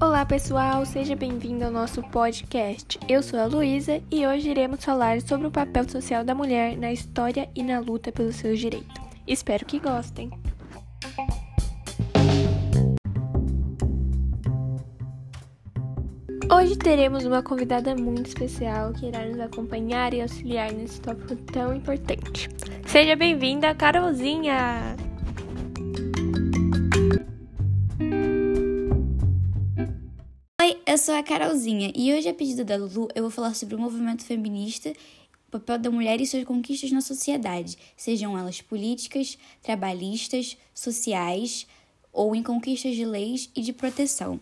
Olá pessoal, seja bem-vindo ao nosso podcast. Eu sou a Luísa e hoje iremos falar sobre o papel social da mulher na história e na luta pelos seus direitos. Espero que gostem. Hoje teremos uma convidada muito especial que irá nos acompanhar e auxiliar nesse tópico tão importante. Seja bem-vinda, Carolzinha! Oi, eu sou a Carolzinha e hoje, a pedido da Lulu, eu vou falar sobre o movimento feminista, o papel da mulher e suas conquistas na sociedade, sejam elas políticas, trabalhistas, sociais ou em conquistas de leis e de proteção.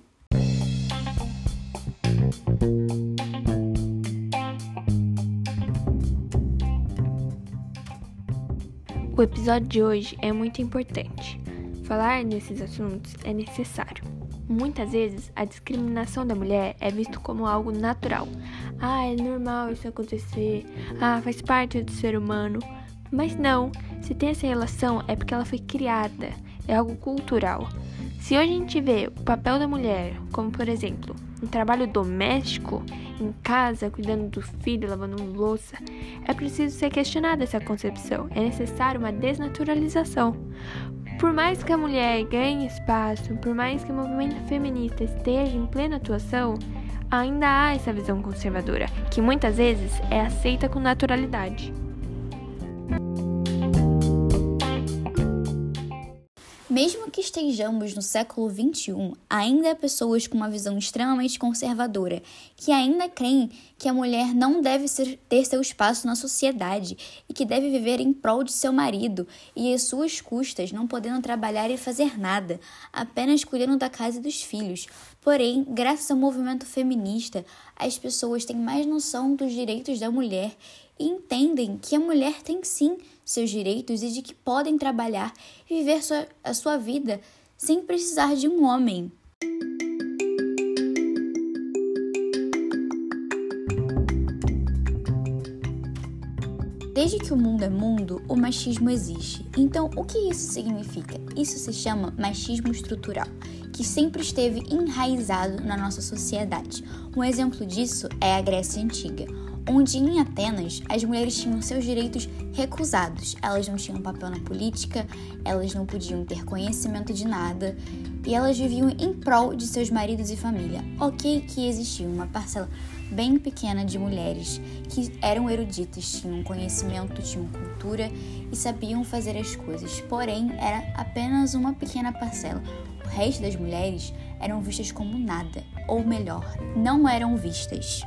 O episódio de hoje é muito importante. Falar nesses assuntos é necessário. Muitas vezes, a discriminação da mulher é visto como algo natural. Ah, é normal isso acontecer. Ah, faz parte do ser humano. Mas não, se tem essa relação é porque ela foi criada, é algo cultural. Se hoje a gente vê o papel da mulher, como por exemplo, um trabalho doméstico, em casa, cuidando do filho, lavando louça, é preciso ser questionada essa concepção. É necessário uma desnaturalização. Por mais que a mulher ganhe espaço, por mais que o movimento feminista esteja em plena atuação, ainda há essa visão conservadora, que muitas vezes é aceita com naturalidade. Mesmo que estejamos no século XXI, ainda há pessoas com uma visão extremamente conservadora, que ainda creem que a mulher não deve ser, ter seu espaço na sociedade e que deve viver em prol de seu marido e às suas custas, não podendo trabalhar e fazer nada, apenas cuidando da casa e dos filhos. Porém, graças ao movimento feminista, as pessoas têm mais noção dos direitos da mulher e entendem que a mulher tem sim seus direitos e de que podem trabalhar e viver sua, a sua vida sem precisar de um homem. Desde que o mundo é mundo, o machismo existe. Então, o que isso significa? Isso se chama machismo estrutural, que sempre esteve enraizado na nossa sociedade. Um exemplo disso é a Grécia Antiga, onde em Atenas as mulheres tinham seus direitos recusados. Elas não tinham papel na política, elas não podiam ter conhecimento de nada e elas viviam em prol de seus maridos e família. Ok, que existia uma parcela bem pequena de mulheres que eram eruditas, tinham conhecimento, tinham cultura e sabiam fazer as coisas, porém era apenas uma pequena parcela. O resto das mulheres eram vistas como nada, ou melhor, não eram vistas.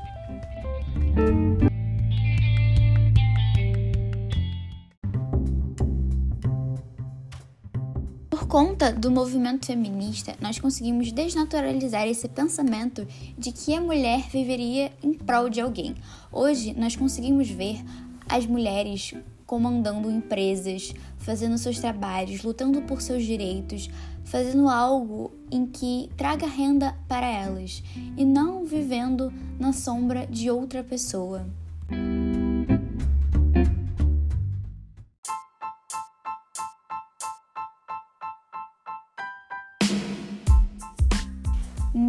Conta do movimento feminista, nós conseguimos desnaturalizar esse pensamento de que a mulher viveria em prol de alguém. Hoje, nós conseguimos ver as mulheres comandando empresas, fazendo seus trabalhos, lutando por seus direitos, fazendo algo em que traga renda para elas e não vivendo na sombra de outra pessoa.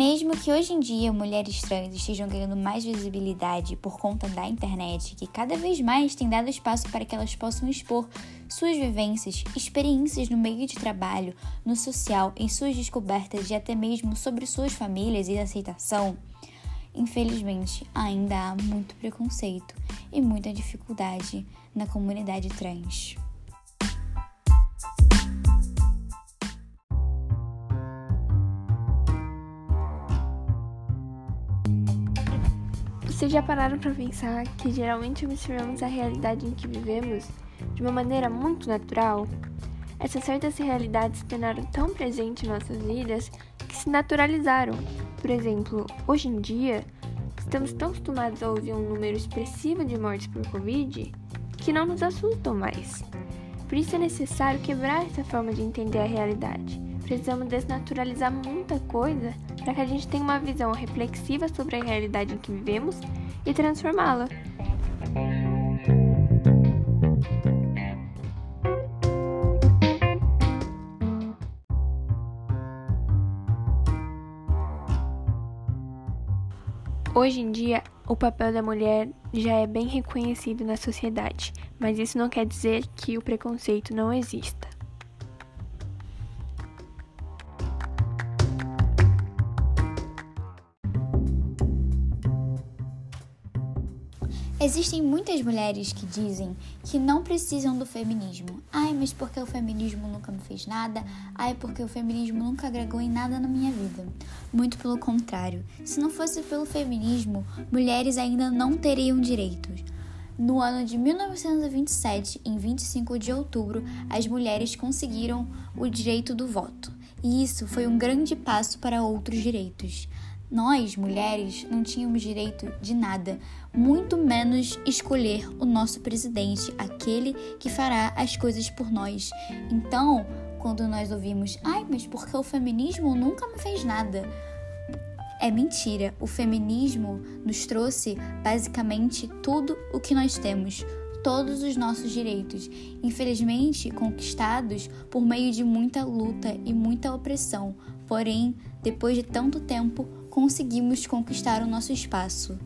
Mesmo que hoje em dia mulheres trans estejam ganhando mais visibilidade por conta da internet, que cada vez mais tem dado espaço para que elas possam expor suas vivências, experiências no meio de trabalho, no social, em suas descobertas e até mesmo sobre suas famílias e aceitação, infelizmente ainda há muito preconceito e muita dificuldade na comunidade trans. Vocês já pararam para pensar que geralmente observamos a realidade em que vivemos de uma maneira muito natural? Essas certas realidades se tornaram tão presentes em nossas vidas que se naturalizaram. Por exemplo, hoje em dia, estamos tão acostumados a ouvir um número expressivo de mortes por Covid que não nos assustam mais. Por isso é necessário quebrar essa forma de entender a realidade Precisamos desnaturalizar muita coisa para que a gente tenha uma visão reflexiva sobre a realidade em que vivemos e transformá-la. Hoje em dia, o papel da mulher já é bem reconhecido na sociedade, mas isso não quer dizer que o preconceito não exista. Existem muitas mulheres que dizem que não precisam do feminismo. Ai, mas porque o feminismo nunca me fez nada? Ai, porque o feminismo nunca agregou em nada na minha vida. Muito pelo contrário. Se não fosse pelo feminismo, mulheres ainda não teriam direitos. No ano de 1927, em 25 de outubro, as mulheres conseguiram o direito do voto. E isso foi um grande passo para outros direitos. Nós, mulheres, não tínhamos direito de nada, muito menos escolher o nosso presidente, aquele que fará as coisas por nós. Então, quando nós ouvimos, ai, mas porque o feminismo nunca me fez nada? É mentira. O feminismo nos trouxe basicamente tudo o que nós temos, todos os nossos direitos, infelizmente conquistados por meio de muita luta e muita opressão. Porém, depois de tanto tempo, conseguimos conquistar o nosso espaço.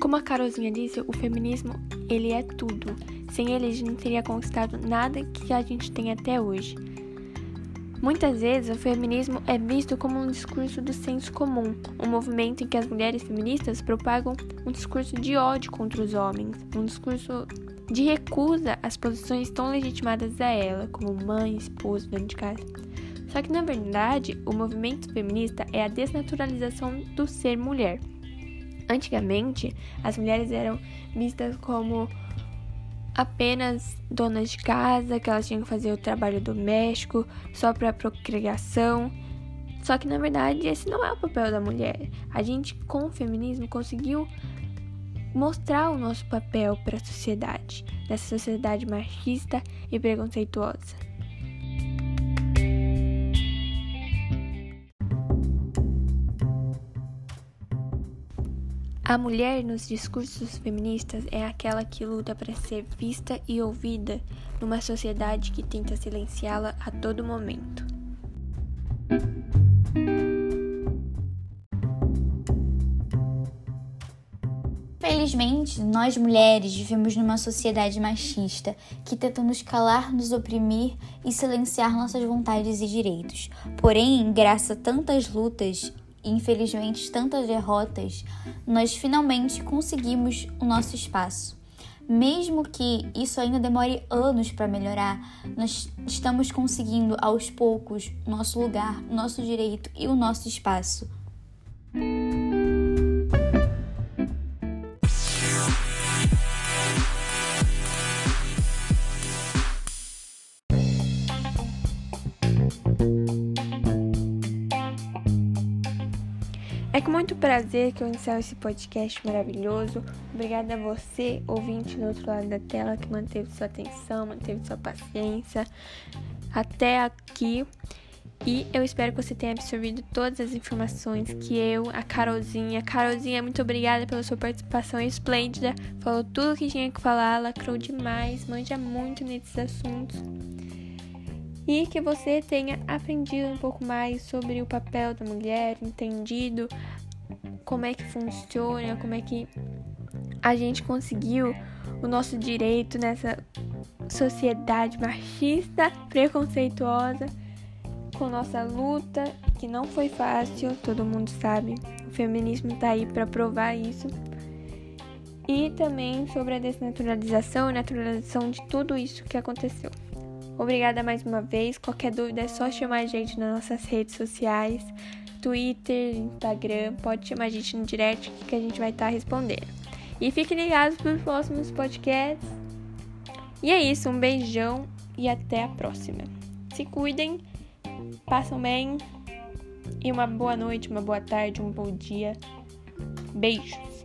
Como a Carolzinha disse, o feminismo ele é tudo. Sem ele a gente não teria conquistado nada que a gente tem até hoje. Muitas vezes o feminismo é visto como um discurso do senso comum, um movimento em que as mulheres feministas propagam um discurso de ódio contra os homens, um discurso de recusa às posições tão legitimadas a ela, como mãe, esposa, dona de casa. Só que na verdade, o movimento feminista é a desnaturalização do ser mulher. Antigamente, as mulheres eram vistas como apenas donas de casa, que elas tinham que fazer o trabalho doméstico só para procriação. Só que na verdade esse não é o papel da mulher. A gente com o feminismo conseguiu mostrar o nosso papel para a sociedade, nessa sociedade machista e preconceituosa. A mulher nos discursos feministas é aquela que luta para ser vista e ouvida numa sociedade que tenta silenciá-la a todo momento. Infelizmente, nós mulheres vivemos numa sociedade machista que tenta nos calar, nos oprimir e silenciar nossas vontades e direitos. Porém, graças a tantas lutas infelizmente tantas derrotas, nós finalmente conseguimos o nosso espaço. Mesmo que isso ainda demore anos para melhorar, nós estamos conseguindo aos poucos nosso lugar, nosso direito e o nosso espaço. É com muito prazer que eu encerro esse podcast maravilhoso. Obrigada a você, ouvinte do outro lado da tela, que manteve sua atenção, manteve sua paciência até aqui. E eu espero que você tenha absorvido todas as informações que eu, a Carolzinha. Carolzinha, muito obrigada pela sua participação esplêndida. Falou tudo o que tinha que falar, lacrou demais, manja muito nesses assuntos e que você tenha aprendido um pouco mais sobre o papel da mulher, entendido como é que funciona, como é que a gente conseguiu o nosso direito nessa sociedade machista, preconceituosa, com nossa luta, que não foi fácil, todo mundo sabe. O feminismo tá aí para provar isso. E também sobre a desnaturalização naturalização de tudo isso que aconteceu. Obrigada mais uma vez. Qualquer dúvida é só chamar a gente nas nossas redes sociais, Twitter, Instagram. Pode chamar a gente no direct que a gente vai estar tá respondendo. E fiquem ligados para os próximos podcasts. E é isso, um beijão e até a próxima. Se cuidem, passam bem e uma boa noite, uma boa tarde, um bom dia. Beijo.